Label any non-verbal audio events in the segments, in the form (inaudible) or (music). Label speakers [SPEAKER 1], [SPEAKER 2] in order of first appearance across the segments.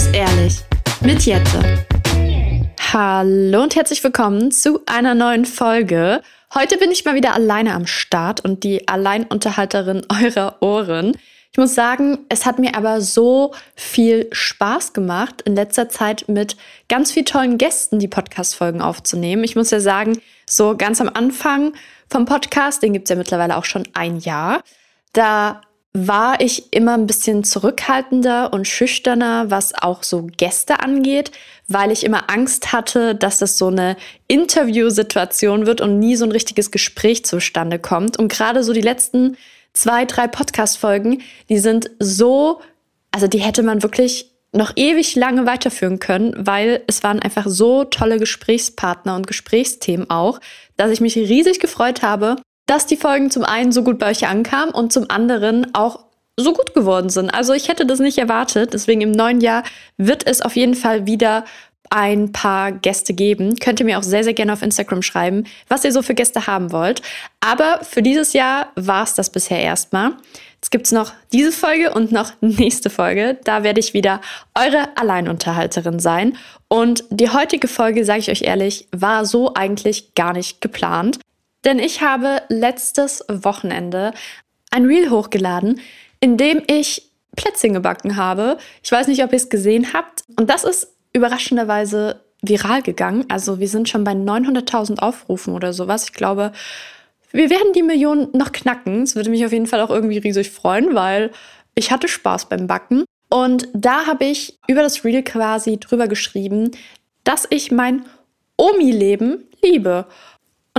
[SPEAKER 1] muss ehrlich mit Jette. Hallo und herzlich willkommen zu einer neuen Folge. Heute bin ich mal wieder alleine am Start und die Alleinunterhalterin (laughs) eurer Ohren. Ich muss sagen, es hat mir aber so viel Spaß gemacht, in letzter Zeit mit ganz vielen tollen Gästen die Podcast-Folgen aufzunehmen. Ich muss ja sagen, so ganz am Anfang vom Podcast, den gibt es ja mittlerweile auch schon ein Jahr, da war ich immer ein bisschen zurückhaltender und schüchterner, was auch so Gäste angeht, weil ich immer Angst hatte, dass das so eine Interviewsituation wird und nie so ein richtiges Gespräch zustande kommt. Und gerade so die letzten zwei, drei Podcast-Folgen, die sind so, also die hätte man wirklich noch ewig lange weiterführen können, weil es waren einfach so tolle Gesprächspartner und Gesprächsthemen auch, dass ich mich riesig gefreut habe, dass die Folgen zum einen so gut bei euch ankamen und zum anderen auch so gut geworden sind. Also ich hätte das nicht erwartet. Deswegen im neuen Jahr wird es auf jeden Fall wieder ein paar Gäste geben. Könnt ihr mir auch sehr, sehr gerne auf Instagram schreiben, was ihr so für Gäste haben wollt. Aber für dieses Jahr war es das bisher erstmal. Jetzt gibt es noch diese Folge und noch nächste Folge. Da werde ich wieder eure Alleinunterhalterin sein. Und die heutige Folge, sage ich euch ehrlich, war so eigentlich gar nicht geplant. Denn ich habe letztes Wochenende ein Reel hochgeladen, in dem ich Plätzchen gebacken habe. Ich weiß nicht, ob ihr es gesehen habt. Und das ist überraschenderweise viral gegangen. Also wir sind schon bei 900.000 Aufrufen oder sowas. Ich glaube, wir werden die Millionen noch knacken. Es würde mich auf jeden Fall auch irgendwie riesig freuen, weil ich hatte Spaß beim Backen. Und da habe ich über das Reel quasi drüber geschrieben, dass ich mein Omi-Leben liebe.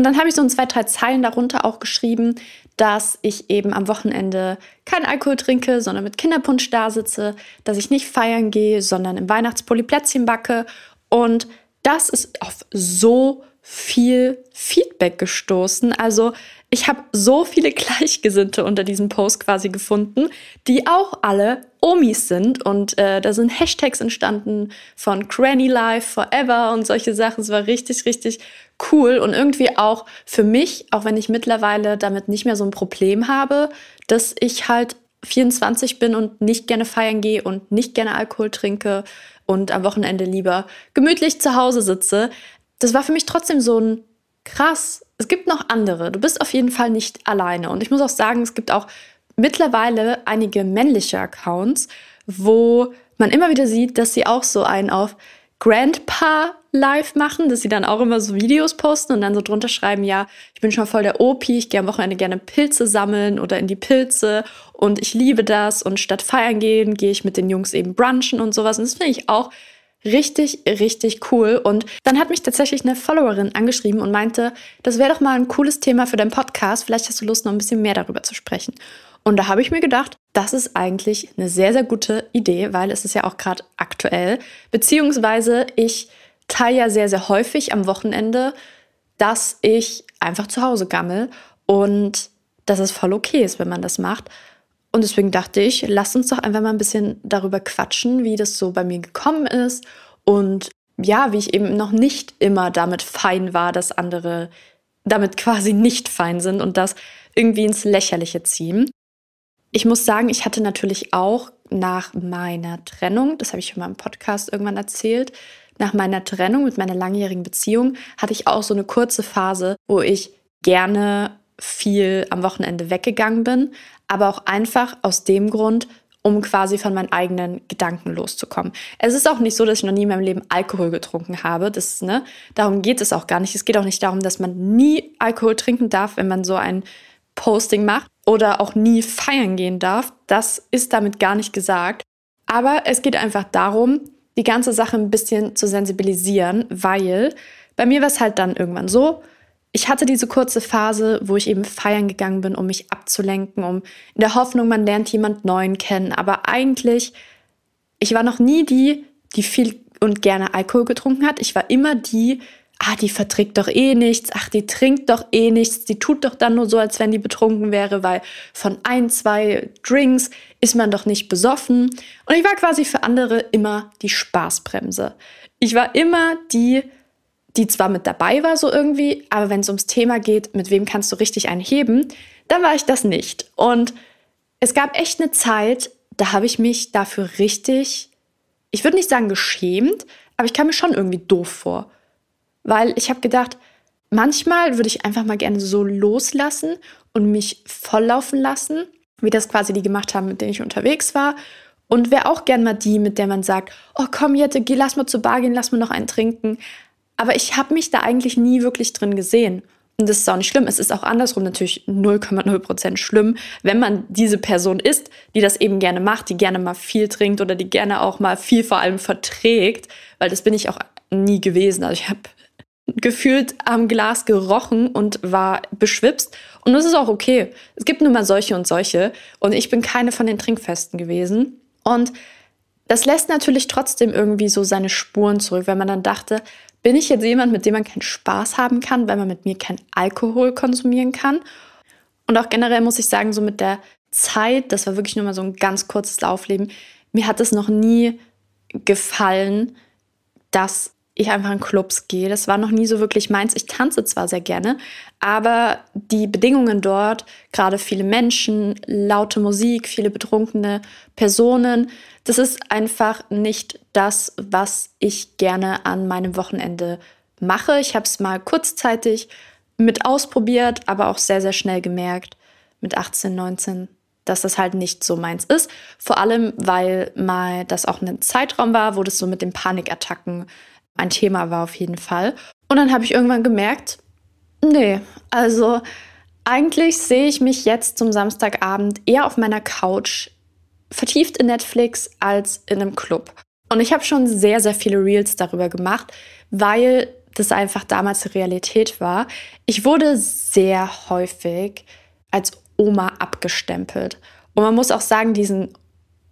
[SPEAKER 1] Und dann habe ich so ein zwei, drei Zeilen darunter auch geschrieben, dass ich eben am Wochenende keinen Alkohol trinke, sondern mit Kinderpunsch da sitze, dass ich nicht feiern gehe, sondern im Weihnachtspulli Plätzchen backe. Und das ist auf so viel Feedback gestoßen. Also ich habe so viele (laughs) Gleichgesinnte unter diesem Post quasi gefunden, die auch alle Omis sind. Und äh, da sind Hashtags entstanden von Granny Life Forever und solche Sachen. Es war richtig, richtig cool und irgendwie auch für mich, auch wenn ich mittlerweile damit nicht mehr so ein Problem habe, dass ich halt 24 bin und nicht gerne feiern gehe und nicht gerne Alkohol trinke und am Wochenende lieber gemütlich zu Hause sitze. Das war für mich trotzdem so ein krass. Es gibt noch andere. Du bist auf jeden Fall nicht alleine. Und ich muss auch sagen, es gibt auch mittlerweile einige männliche Accounts, wo man immer wieder sieht, dass sie auch so einen auf Grandpa live machen, dass sie dann auch immer so Videos posten und dann so drunter schreiben, ja, ich bin schon voll der OP, ich gehe am Wochenende gerne Pilze sammeln oder in die Pilze und ich liebe das und statt feiern gehen, gehe ich mit den Jungs eben brunchen und sowas und das finde ich auch richtig, richtig cool. Und dann hat mich tatsächlich eine Followerin angeschrieben und meinte, das wäre doch mal ein cooles Thema für deinen Podcast. Vielleicht hast du Lust, noch ein bisschen mehr darüber zu sprechen. Und da habe ich mir gedacht, das ist eigentlich eine sehr, sehr gute Idee, weil es ist ja auch gerade aktuell. Beziehungsweise ich teile ja sehr, sehr häufig am Wochenende, dass ich einfach zu Hause gammel und dass es voll okay ist, wenn man das macht. Und deswegen dachte ich, lass uns doch einfach mal ein bisschen darüber quatschen, wie das so bei mir gekommen ist und ja, wie ich eben noch nicht immer damit fein war, dass andere damit quasi nicht fein sind und das irgendwie ins Lächerliche ziehen. Ich muss sagen, ich hatte natürlich auch nach meiner Trennung, das habe ich mal im Podcast irgendwann erzählt, nach meiner Trennung mit meiner langjährigen Beziehung hatte ich auch so eine kurze Phase, wo ich gerne viel am Wochenende weggegangen bin, aber auch einfach aus dem Grund, um quasi von meinen eigenen Gedanken loszukommen. Es ist auch nicht so, dass ich noch nie in meinem Leben Alkohol getrunken habe. Das, ne, darum geht es auch gar nicht. Es geht auch nicht darum, dass man nie Alkohol trinken darf, wenn man so ein Posting macht oder auch nie feiern gehen darf. Das ist damit gar nicht gesagt. Aber es geht einfach darum, die ganze Sache ein bisschen zu sensibilisieren, weil bei mir war es halt dann irgendwann so, ich hatte diese kurze Phase, wo ich eben feiern gegangen bin, um mich abzulenken, um in der Hoffnung, man lernt jemand Neuen kennen. Aber eigentlich, ich war noch nie die, die viel und gerne Alkohol getrunken hat. Ich war immer die, ah, die verträgt doch eh nichts, ach, die trinkt doch eh nichts, die tut doch dann nur so, als wenn die betrunken wäre, weil von ein, zwei Drinks ist man doch nicht besoffen. Und ich war quasi für andere immer die Spaßbremse. Ich war immer die, die zwar mit dabei war, so irgendwie, aber wenn es ums Thema geht, mit wem kannst du richtig einheben, dann war ich das nicht. Und es gab echt eine Zeit, da habe ich mich dafür richtig ich würde nicht sagen geschämt, aber ich kam mir schon irgendwie doof vor. Weil ich habe gedacht, manchmal würde ich einfach mal gerne so loslassen und mich volllaufen lassen, wie das quasi die gemacht haben, mit denen ich unterwegs war. Und wäre auch gern mal die, mit der man sagt, oh komm Jette, geh, lass mal zur Bar gehen, lass mal noch einen trinken. Aber ich habe mich da eigentlich nie wirklich drin gesehen. Und das ist auch nicht schlimm. Es ist auch andersrum natürlich 0,0% schlimm, wenn man diese Person ist, die das eben gerne macht, die gerne mal viel trinkt oder die gerne auch mal viel vor allem verträgt, weil das bin ich auch nie gewesen. Also ich habe gefühlt am Glas gerochen und war beschwipst. Und das ist auch okay. Es gibt nun mal solche und solche. Und ich bin keine von den Trinkfesten gewesen. Und das lässt natürlich trotzdem irgendwie so seine Spuren zurück, wenn man dann dachte, bin ich jetzt jemand, mit dem man keinen Spaß haben kann, weil man mit mir keinen Alkohol konsumieren kann? Und auch generell muss ich sagen, so mit der Zeit, das war wirklich nur mal so ein ganz kurzes Laufleben, mir hat es noch nie gefallen, dass ich einfach in Clubs gehe. Das war noch nie so wirklich meins. Ich tanze zwar sehr gerne, aber die Bedingungen dort, gerade viele Menschen, laute Musik, viele betrunkene Personen, das ist einfach nicht das, was ich gerne an meinem Wochenende mache. Ich habe es mal kurzzeitig mit ausprobiert, aber auch sehr, sehr schnell gemerkt, mit 18, 19, dass das halt nicht so meins ist. Vor allem, weil mal das auch ein Zeitraum war, wo das so mit den Panikattacken ein Thema war auf jeden Fall. Und dann habe ich irgendwann gemerkt, nee, also eigentlich sehe ich mich jetzt zum Samstagabend eher auf meiner Couch vertieft in Netflix als in einem Club. Und ich habe schon sehr, sehr viele Reels darüber gemacht, weil das einfach damals Realität war. Ich wurde sehr häufig als Oma abgestempelt. Und man muss auch sagen, diesen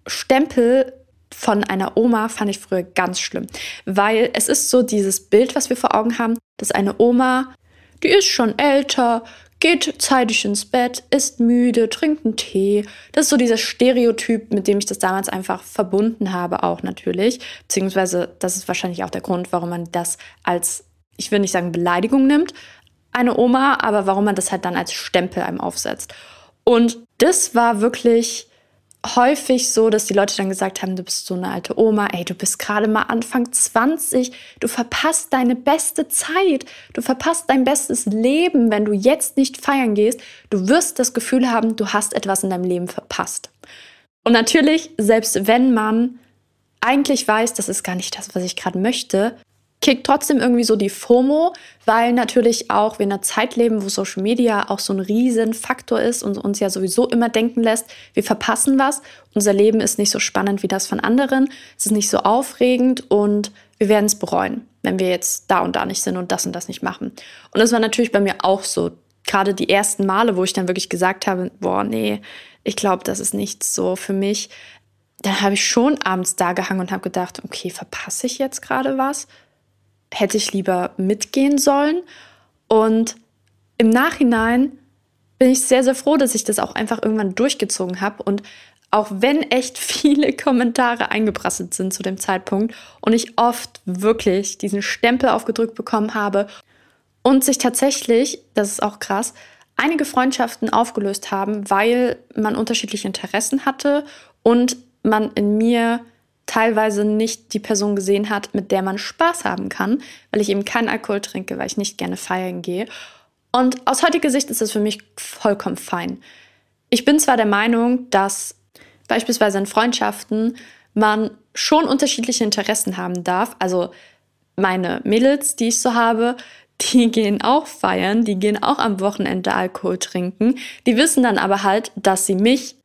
[SPEAKER 1] Stempel von einer Oma fand ich früher ganz schlimm, weil es ist so dieses Bild, was wir vor Augen haben, dass eine Oma, die ist schon älter, geht zeitig ins Bett, ist müde, trinkt einen Tee. Das ist so dieser Stereotyp, mit dem ich das damals einfach verbunden habe, auch natürlich. Beziehungsweise, das ist wahrscheinlich auch der Grund, warum man das als, ich will nicht sagen Beleidigung nimmt, eine Oma, aber warum man das halt dann als Stempel einem aufsetzt. Und das war wirklich häufig so, dass die Leute dann gesagt haben, du bist so eine alte Oma, ey, du bist gerade mal Anfang 20, du verpasst deine beste Zeit, du verpasst dein bestes Leben, wenn du jetzt nicht feiern gehst. Du wirst das Gefühl haben, du hast etwas in deinem Leben verpasst. Und natürlich, selbst wenn man eigentlich weiß, das ist gar nicht das, was ich gerade möchte, kickt trotzdem irgendwie so die FOMO, weil natürlich auch wir in einer Zeit leben, wo Social Media auch so ein riesen Faktor ist und uns ja sowieso immer denken lässt, wir verpassen was, unser Leben ist nicht so spannend wie das von anderen, es ist nicht so aufregend und wir werden es bereuen, wenn wir jetzt da und da nicht sind und das und das nicht machen. Und das war natürlich bei mir auch so, gerade die ersten Male, wo ich dann wirklich gesagt habe, boah, nee, ich glaube, das ist nichts so für mich. Dann habe ich schon abends da gehangen und habe gedacht, okay, verpasse ich jetzt gerade was? Hätte ich lieber mitgehen sollen. Und im Nachhinein bin ich sehr, sehr froh, dass ich das auch einfach irgendwann durchgezogen habe. Und auch wenn echt (laughs) viele Kommentare eingeprasselt sind zu dem Zeitpunkt und ich oft wirklich diesen Stempel aufgedrückt bekommen habe und sich tatsächlich, das ist auch krass, einige Freundschaften aufgelöst haben, weil man unterschiedliche Interessen hatte und man in mir teilweise nicht die Person gesehen hat, mit der man Spaß haben kann, weil ich eben keinen Alkohol trinke, weil ich nicht gerne feiern gehe. Und aus heutiger Sicht ist das für mich vollkommen fein. Ich bin zwar der Meinung, dass beispielsweise in Freundschaften man schon unterschiedliche Interessen haben darf. Also meine Mädels, die ich so habe, (laughs) die gehen auch feiern, die gehen auch am Wochenende Alkohol trinken. Die wissen dann aber halt, dass sie mich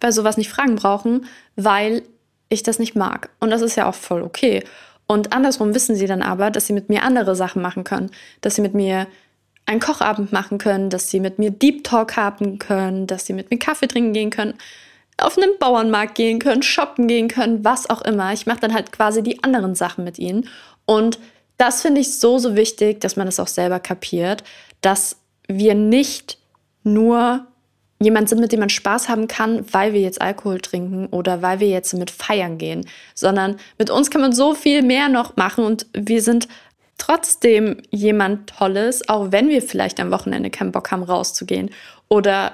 [SPEAKER 1] bei sowas nicht fragen brauchen, weil ich das nicht mag. Und das ist ja auch voll okay. Und andersrum wissen sie dann aber, dass sie mit mir andere Sachen machen können, dass sie mit mir einen Kochabend machen können, dass sie mit mir Deep Talk haben können, dass sie mit mir Kaffee trinken gehen können, auf einen Bauernmarkt gehen können, shoppen gehen können, was auch immer. Ich mache dann halt quasi die anderen Sachen mit ihnen. Und das finde ich so, so wichtig, dass man das auch selber kapiert, dass wir nicht nur jemand sind, mit dem man Spaß haben kann, weil wir jetzt Alkohol trinken oder weil wir jetzt mit feiern gehen, sondern mit uns kann man so viel mehr noch machen und wir sind trotzdem jemand Tolles, auch wenn wir vielleicht am Wochenende keinen Bock haben, rauszugehen oder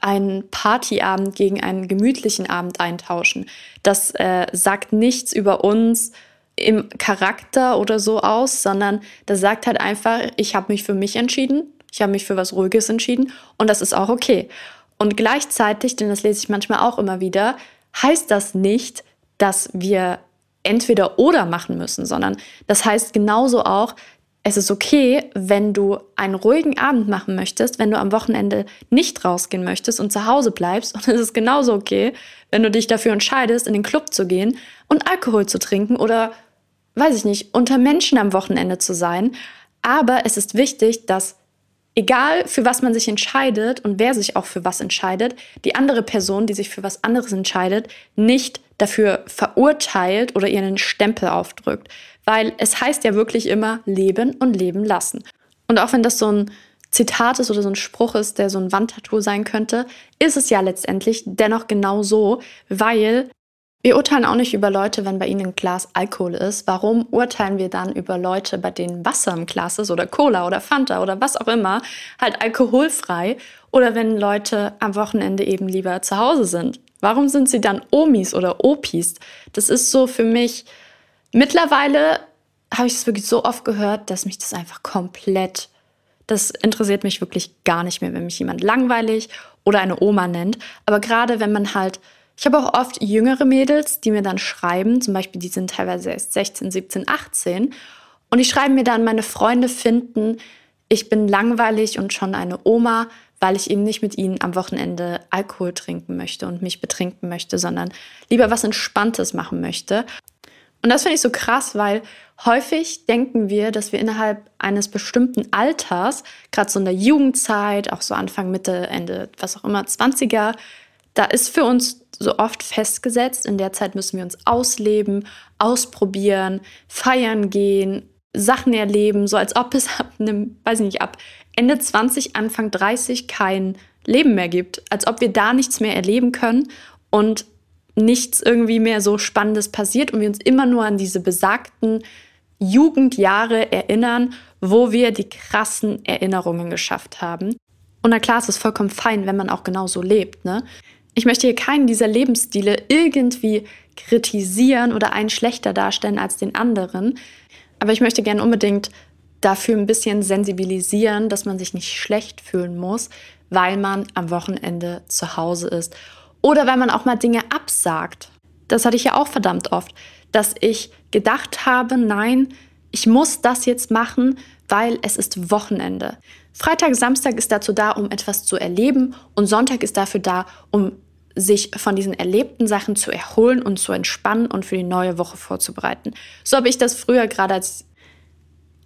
[SPEAKER 1] einen Partyabend gegen einen gemütlichen Abend eintauschen. Das äh, sagt nichts über uns im Charakter oder so aus, sondern das sagt halt einfach, ich habe mich für mich entschieden, ich habe mich für was Ruhiges entschieden und das ist auch okay. Und gleichzeitig, denn das lese ich manchmal auch immer wieder, heißt das nicht, dass wir entweder oder machen müssen, sondern das heißt genauso auch, es ist okay, wenn du einen ruhigen Abend machen möchtest, wenn du am Wochenende nicht rausgehen möchtest und zu Hause bleibst. Und es ist genauso okay, wenn du dich dafür entscheidest, in den Club zu gehen und Alkohol zu trinken oder, weiß ich nicht, unter Menschen am Wochenende zu sein. Aber es ist wichtig, dass egal für was man sich entscheidet und wer sich auch für was entscheidet, die andere Person, die sich für was anderes entscheidet, nicht dafür verurteilt oder ihren Stempel aufdrückt. Weil es heißt ja wirklich immer leben und leben lassen. Und auch wenn das so ein Zitat ist oder so ein Spruch ist, der so ein Wandtattoo sein könnte, ist es ja letztendlich dennoch genau so, weil wir urteilen auch nicht über Leute, wenn bei ihnen ein Glas Alkohol ist. Warum urteilen wir dann über Leute, bei denen Wasser im Glas ist oder Cola oder Fanta oder was auch immer, halt alkoholfrei? Oder wenn Leute am Wochenende eben lieber zu Hause sind? Warum sind sie dann Omis oder Opis? Das ist so für mich, mittlerweile habe ich es wirklich so oft gehört, dass mich das einfach komplett, das interessiert mich wirklich gar nicht mehr, wenn mich jemand langweilig oder eine Oma nennt. Aber gerade wenn man halt ich habe auch oft jüngere Mädels, die mir dann schreiben, zum Beispiel, die sind teilweise erst 16, 17, 18. Und die schreiben mir dann, meine Freunde finden, ich bin langweilig und schon eine Oma, weil ich eben nicht mit ihnen am Wochenende Alkohol trinken möchte und mich betrinken möchte, sondern lieber was Entspanntes machen möchte. Und das finde ich so krass, weil häufig denken wir, dass wir innerhalb eines bestimmten Alters, gerade so in der Jugendzeit, auch so Anfang, Mitte, Ende, was auch immer, 20er, da ist für uns so oft festgesetzt. In der Zeit müssen wir uns ausleben, ausprobieren, feiern gehen, Sachen erleben, so als ob es ab einem, weiß nicht, ab Ende 20, Anfang 30 kein Leben mehr gibt. Als ob wir da nichts mehr erleben können und nichts irgendwie mehr so Spannendes passiert und wir uns immer nur an diese besagten Jugendjahre erinnern, wo wir die krassen Erinnerungen geschafft haben. Und na klar, es ist vollkommen fein, wenn man auch genauso lebt. Ne? Ich möchte hier keinen dieser Lebensstile irgendwie kritisieren oder einen schlechter darstellen als den anderen. Aber ich möchte gerne unbedingt dafür ein bisschen sensibilisieren, dass man sich nicht schlecht fühlen muss, weil man am Wochenende zu Hause ist. Oder weil man auch mal Dinge absagt. Das hatte ich ja auch verdammt oft, dass ich gedacht habe, nein, ich muss das jetzt machen, weil es ist Wochenende. Freitag, Samstag ist dazu da, um etwas zu erleben und Sonntag ist dafür da, um sich von diesen erlebten Sachen zu erholen und zu entspannen und für die neue Woche vorzubereiten. So habe ich das früher gerade als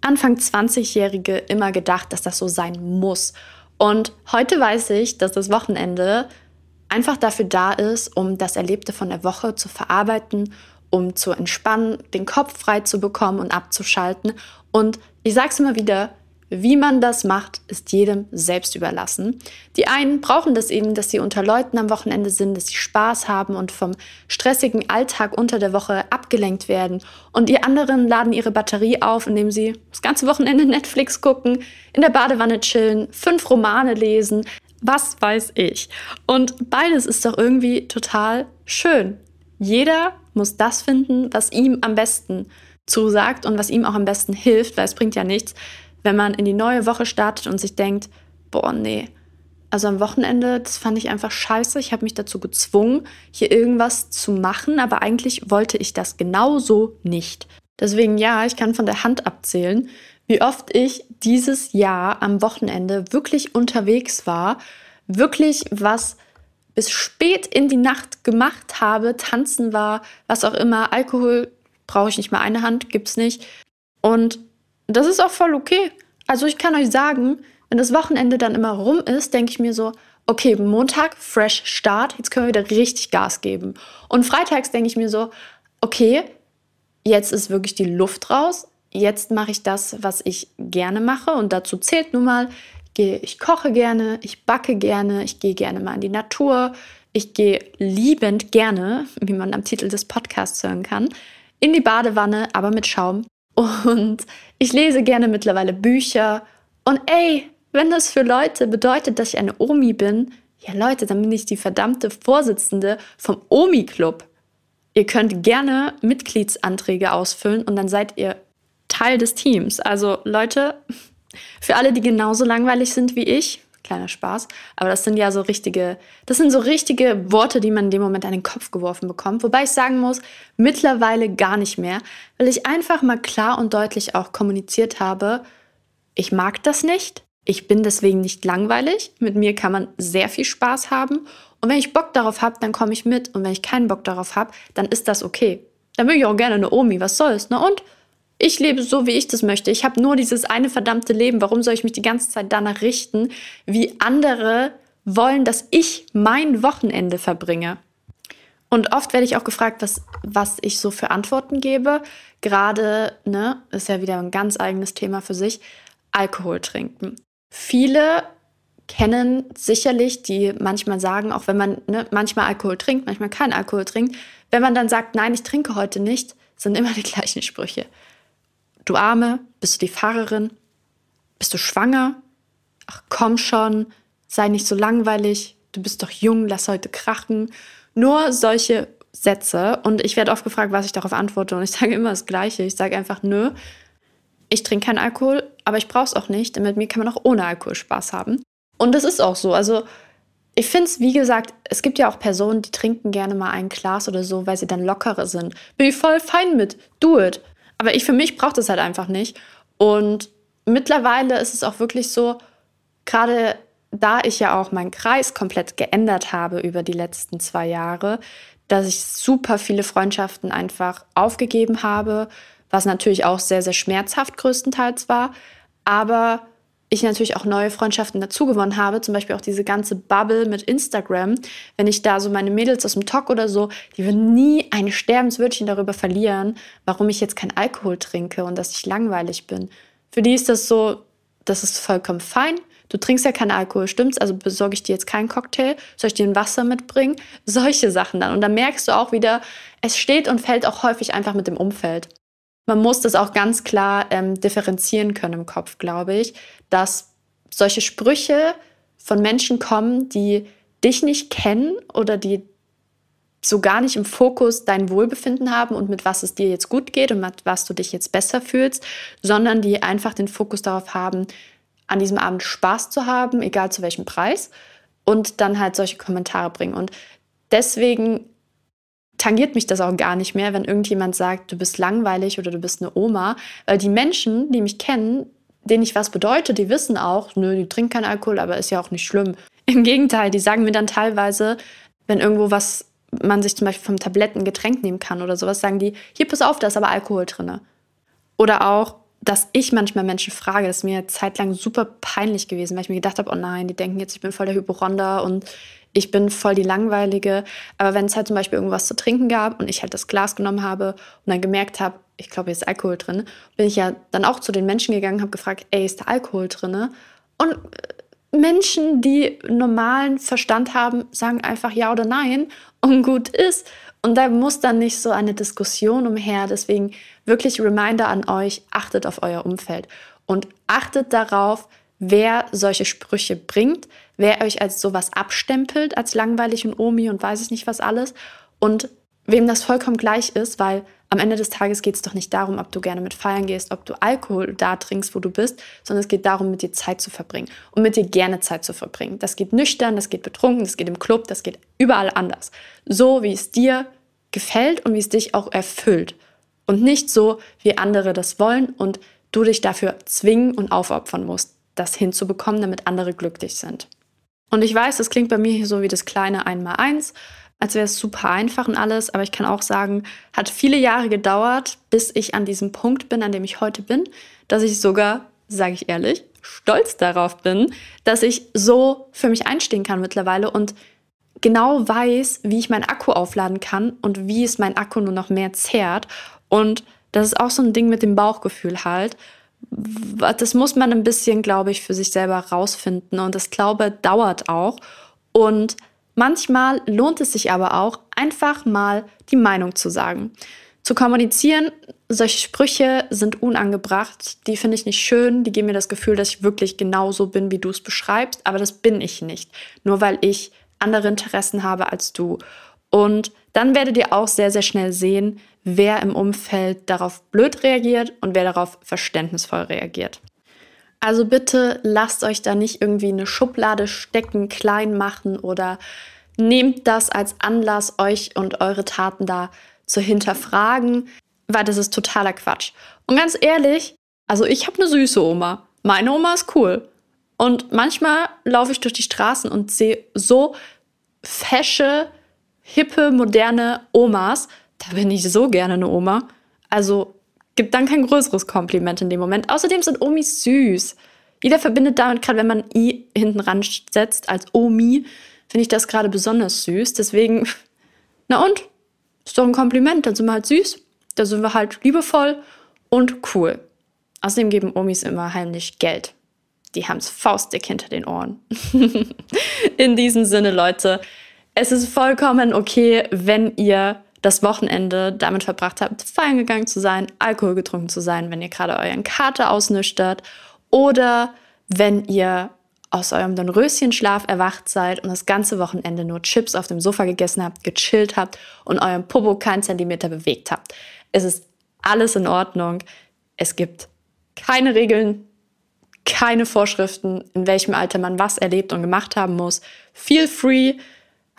[SPEAKER 1] Anfang 20-Jährige immer gedacht, dass das so sein muss. Und heute weiß ich, dass das Wochenende einfach dafür da ist, um das Erlebte von der Woche zu verarbeiten, um zu entspannen, den Kopf frei zu bekommen und abzuschalten. Und ich sage es immer wieder, wie man das macht, ist jedem selbst überlassen. Die einen brauchen das eben, dass sie unter Leuten am Wochenende sind, dass sie Spaß haben und vom stressigen Alltag unter der Woche abgelenkt werden. Und die anderen laden ihre Batterie auf, indem sie das ganze Wochenende Netflix gucken, in der Badewanne chillen, fünf Romane lesen, was weiß ich. Und beides ist doch irgendwie total schön. Jeder muss das finden, was ihm am besten zusagt und was ihm auch am besten hilft, weil es bringt ja nichts, wenn man in die neue Woche startet und sich denkt, boah, nee, also am Wochenende, das fand ich einfach scheiße. Ich habe mich dazu gezwungen, hier irgendwas zu machen, aber eigentlich wollte ich das genauso nicht. Deswegen ja, ich kann von der Hand abzählen, wie oft ich dieses Jahr am Wochenende wirklich unterwegs war, wirklich was bis spät in die Nacht gemacht habe, tanzen war, was auch immer, Alkohol brauche ich nicht mal eine Hand, gibt's nicht. Und das ist auch voll okay. Also ich kann euch sagen, wenn das Wochenende dann immer rum ist, denke ich mir so, okay, Montag, fresh Start, jetzt können wir wieder richtig Gas geben. Und freitags denke ich mir so, okay, jetzt ist wirklich die Luft raus. Jetzt mache ich das, was ich gerne mache. Und dazu zählt nun mal, ich koche gerne, ich backe gerne, ich gehe gerne mal in die Natur, ich gehe liebend gerne, wie man am Titel des Podcasts hören kann, in die Badewanne, aber mit Schaum. Und ich lese gerne mittlerweile Bücher. Und ey, wenn das für Leute bedeutet, dass ich eine Omi bin, Ja, Leute, dann bin ich die verdammte Vorsitzende vom Omi-Club. Ihr könnt gerne Mitgliedsanträge ausfüllen und dann seid ihr Teil des Teams. Also Leute, (laughs) für alle, die genauso langweilig sind wie ich, kleiner Spaß, aber das sind ja so richtige, das sind so richtige Worte, die man in dem Moment an den Kopf geworfen bekommt. Wobei ich sagen muss, mittlerweile gar nicht mehr, weil ich einfach mal klar und deutlich auch kommuniziert habe, ich mag das nicht, ich bin deswegen nicht langweilig, mit mir kann man sehr viel Spaß haben und wenn ich Bock darauf habe, dann komme ich mit und wenn ich keinen Bock darauf habe, dann ist das okay. Dann will ich auch gerne eine Omi, was soll's, ne? Und ich lebe so, wie ich das möchte. Ich habe nur dieses eine verdammte Leben. Warum soll ich mich die ganze Zeit danach richten, wie andere wollen, dass ich mein Wochenende verbringe? Und oft werde ich auch gefragt, was, was ich so für Antworten gebe. Gerade, ne, ist ja wieder ein ganz eigenes Thema für sich, Alkohol trinken. Viele kennen sicherlich, die manchmal sagen, auch wenn man ne, manchmal Alkohol trinkt, manchmal kein Alkohol trinkt, wenn man dann sagt, nein, ich trinke heute nicht, sind immer die gleichen Sprüche. Du Arme, bist du die Fahrerin? Bist du schwanger? Ach komm schon, sei nicht so langweilig, du bist doch jung, lass heute krachen. Nur solche Sätze und ich werde oft gefragt, was ich darauf antworte und ich (laughs) sage immer das Gleiche. Ich sage einfach, nö, ich trinke keinen Alkohol, aber ich brauche es auch nicht, denn mit mir kann man auch ohne Alkohol Spaß haben. Und das ist auch so. Also ich finde es, wie gesagt, es gibt ja auch Personen, die trinken gerne mal ein Glas oder so, weil sie dann lockerer sind. Bin ich voll fein mit, do it. Aber ich für mich brauche das halt einfach nicht. Und mittlerweile ist es auch wirklich so, gerade da ich ja auch meinen Kreis komplett geändert habe über die letzten zwei Jahre, dass ich super viele Freundschaften einfach aufgegeben habe, was natürlich auch sehr, sehr schmerzhaft größtenteils war. Aber ich natürlich auch neue Freundschaften dazugewonnen habe, zum Beispiel auch diese ganze Bubble mit Instagram. Wenn ich da so meine Mädels aus dem Talk oder so, die würden nie ein Sterbenswörtchen darüber verlieren, warum ich jetzt keinen Alkohol trinke und dass ich langweilig bin. Für die ist das so, das ist vollkommen fein. Du trinkst ja keinen Alkohol, stimmt's? Also besorge ich dir jetzt keinen Cocktail? Soll ich dir ein Wasser mitbringen? Solche Sachen dann. Und dann merkst du auch wieder, es steht und fällt auch häufig einfach mit dem Umfeld man muss das auch ganz klar ähm, differenzieren können im Kopf, glaube ich, dass solche Sprüche von Menschen kommen, die dich nicht kennen oder die so gar nicht im Fokus dein Wohlbefinden haben und mit was es dir jetzt gut geht und mit was du dich jetzt besser fühlst, sondern die einfach den Fokus darauf haben, an diesem Abend Spaß zu haben, egal zu welchem Preis, und dann halt solche Kommentare bringen. Und deswegen tangiert mich das auch gar nicht mehr, wenn irgendjemand sagt, du bist langweilig oder du bist eine Oma. Weil die Menschen, die mich kennen, denen ich was bedeutet, die wissen auch, nö, die trinken keinen Alkohol, aber ist ja auch nicht schlimm. Im Gegenteil, die sagen mir dann teilweise, wenn irgendwo was man sich zum Beispiel vom Tabletten Getränk nehmen kann oder sowas, sagen die, hier pass auf, da ist aber Alkohol drin. Oder auch, dass ich manchmal Menschen frage, das ist mir zeitlang super peinlich gewesen, weil ich mir gedacht habe, oh nein, die denken jetzt, ich bin voll der Hypochonder und ich bin voll die Langweilige. Aber wenn es halt zum Beispiel irgendwas zu trinken gab und ich halt das Glas genommen habe und dann gemerkt habe, ich glaube, hier ist Alkohol drin, bin ich ja dann auch zu den Menschen gegangen, habe gefragt, ey, ist da Alkohol drin? Und äh, Menschen, die normalen Verstand haben, sagen einfach ja oder nein und gut ist. Und da muss dann nicht so eine Diskussion umher. Deswegen wirklich Reminder an euch, achtet auf euer Umfeld und achtet darauf, wer solche Sprüche bringt, wer euch als sowas abstempelt, als langweilig und Omi und weiß ich nicht was alles und wem das vollkommen gleich ist, weil am Ende des Tages geht es doch nicht darum, ob du gerne mit feiern gehst, ob du Alkohol da trinkst, wo du bist, sondern es geht darum, mit dir Zeit zu verbringen und mit dir gerne Zeit zu verbringen. Das geht nüchtern, das geht betrunken, das geht im Club, das geht überall anders. So, wie es dir gefällt und wie es dich auch erfüllt. Und nicht so, wie andere das wollen und du dich dafür zwingen und aufopfern musst das hinzubekommen, damit andere glücklich sind. Und ich weiß, das klingt bei mir hier so wie das kleine Einmaleins, als wäre es super einfach und alles, aber ich kann auch sagen, hat viele Jahre gedauert, bis ich an diesem Punkt bin, an dem ich heute bin, dass ich sogar, sage ich ehrlich, stolz darauf bin, dass ich so für mich einstehen kann mittlerweile und genau weiß, wie ich meinen Akku aufladen kann und wie es mein Akku nur noch mehr zehrt. Und das ist auch so ein Ding mit dem Bauchgefühl halt das muss man ein bisschen, glaube ich, für sich selber rausfinden. Und das Glaube dauert auch. Und manchmal lohnt es sich aber auch, einfach mal die Meinung zu sagen. zu kommunizieren, solche Sprüche sind unangebracht. Die finde ich nicht schön. Die geben mir das Gefühl, dass ich wirklich genauso bin, wie du es beschreibst. Aber das bin ich nicht. Nur weil ich andere Interessen habe als du. Und dann werdet ihr auch sehr, sehr schnell sehen, wer im Umfeld darauf blöd reagiert und wer darauf verständnisvoll reagiert. Also bitte lasst euch da nicht irgendwie eine Schublade stecken, klein machen oder nehmt das als Anlass, euch und eure Taten da zu hinterfragen, weil das ist totaler Quatsch. Und ganz ehrlich, also ich habe eine süße Oma. Meine Oma ist cool. Und manchmal laufe ich durch die Straßen und sehe so fesche, hippe, moderne Omas. Da bin ich so gerne eine Oma. Also gibt dann kein größeres Kompliment in dem Moment. Außerdem sind Omis süß. Jeder verbindet damit, gerade wenn man I hinten ran setzt als Omi, finde ich das gerade besonders süß. Deswegen, (laughs) na und? Ist doch ein Kompliment. Dann sind wir halt süß, dann sind wir halt liebevoll und cool. Außerdem geben Omis immer heimlich Geld. Die haben es faustdick hinter den Ohren. (laughs) in diesem Sinne, Leute, es ist vollkommen okay, wenn ihr das Wochenende damit verbracht habt, feiern gegangen zu sein, Alkohol getrunken zu sein, wenn ihr gerade euren Kater ausnüchtert oder wenn ihr aus eurem Dornröschenschlaf erwacht seid und das ganze Wochenende nur Chips auf dem Sofa gegessen habt, gechillt habt und euren Popo keinen Zentimeter bewegt habt. Es ist alles in Ordnung. Es gibt keine Regeln, keine Vorschriften, in welchem Alter man was erlebt und gemacht haben muss. Feel free,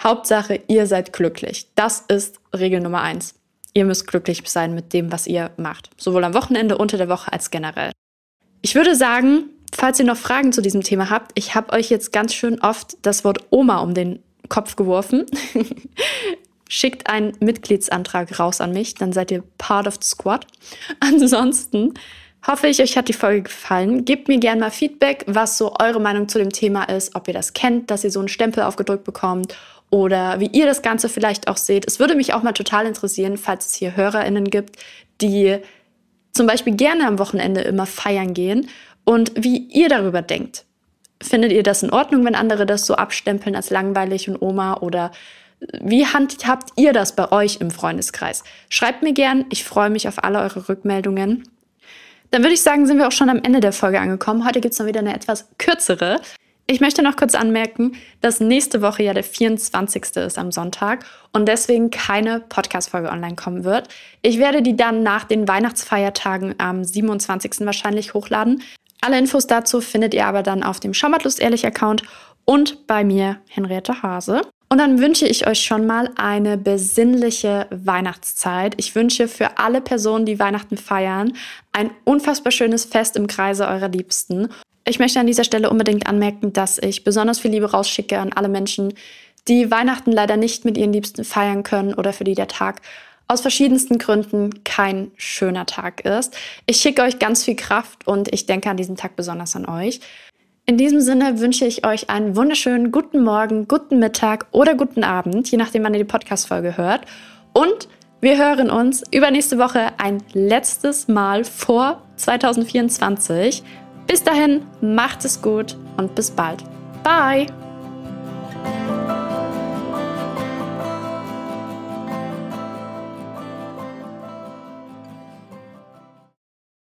[SPEAKER 1] Hauptsache, ihr seid glücklich. Das ist Regel Nummer eins. Ihr müsst glücklich sein mit dem, was ihr macht. Sowohl am Wochenende, unter der Woche als generell. Ich würde sagen, falls ihr noch Fragen zu diesem Thema habt, ich habe euch jetzt ganz schön oft das Wort Oma um den Kopf geworfen. (laughs) Schickt einen Mitgliedsantrag raus an mich, dann seid ihr part of the squad. (laughs) Ansonsten hoffe ich, euch hat die Folge gefallen. Gebt mir gerne mal Feedback, was so eure Meinung zu dem Thema ist, ob ihr das kennt, dass ihr so einen Stempel aufgedrückt bekommt oder wie ihr das Ganze vielleicht auch seht. Es würde mich auch mal total interessieren, falls es hier HörerInnen gibt, die zum Beispiel gerne am Wochenende immer feiern gehen und wie ihr darüber denkt. Findet ihr das in Ordnung, wenn andere das so abstempeln als langweilig und Oma oder wie handhabt ihr das bei euch im Freundeskreis? Schreibt mir gern, ich freue mich auf alle eure Rückmeldungen. Dann würde ich sagen, sind wir auch schon am Ende der Folge angekommen. Heute gibt es noch wieder eine etwas kürzere. Ich möchte noch kurz anmerken, dass nächste Woche ja der 24. ist am Sonntag und deswegen keine Podcast-Folge online kommen wird. Ich werde die dann nach den Weihnachtsfeiertagen am 27. wahrscheinlich hochladen. Alle Infos dazu findet ihr aber dann auf dem Schaumatlust ehrlich Account und bei mir Henriette Hase. Und dann wünsche ich euch schon mal eine besinnliche Weihnachtszeit. Ich wünsche für alle Personen, die Weihnachten feiern, ein unfassbar schönes Fest im Kreise eurer Liebsten. Ich möchte an dieser Stelle unbedingt anmerken, dass ich besonders viel Liebe rausschicke an alle Menschen, die Weihnachten leider nicht mit ihren Liebsten feiern können oder für die der Tag aus verschiedensten Gründen kein schöner Tag ist. Ich schicke euch ganz viel Kraft und ich denke an diesen Tag besonders an euch. In diesem Sinne wünsche ich euch einen wunderschönen guten Morgen, guten Mittag oder guten Abend, je nachdem, wann ihr die Podcast-Folge hört. Und wir hören uns übernächste Woche ein letztes Mal vor 2024. Bis dahin, macht es gut und bis bald. Bye!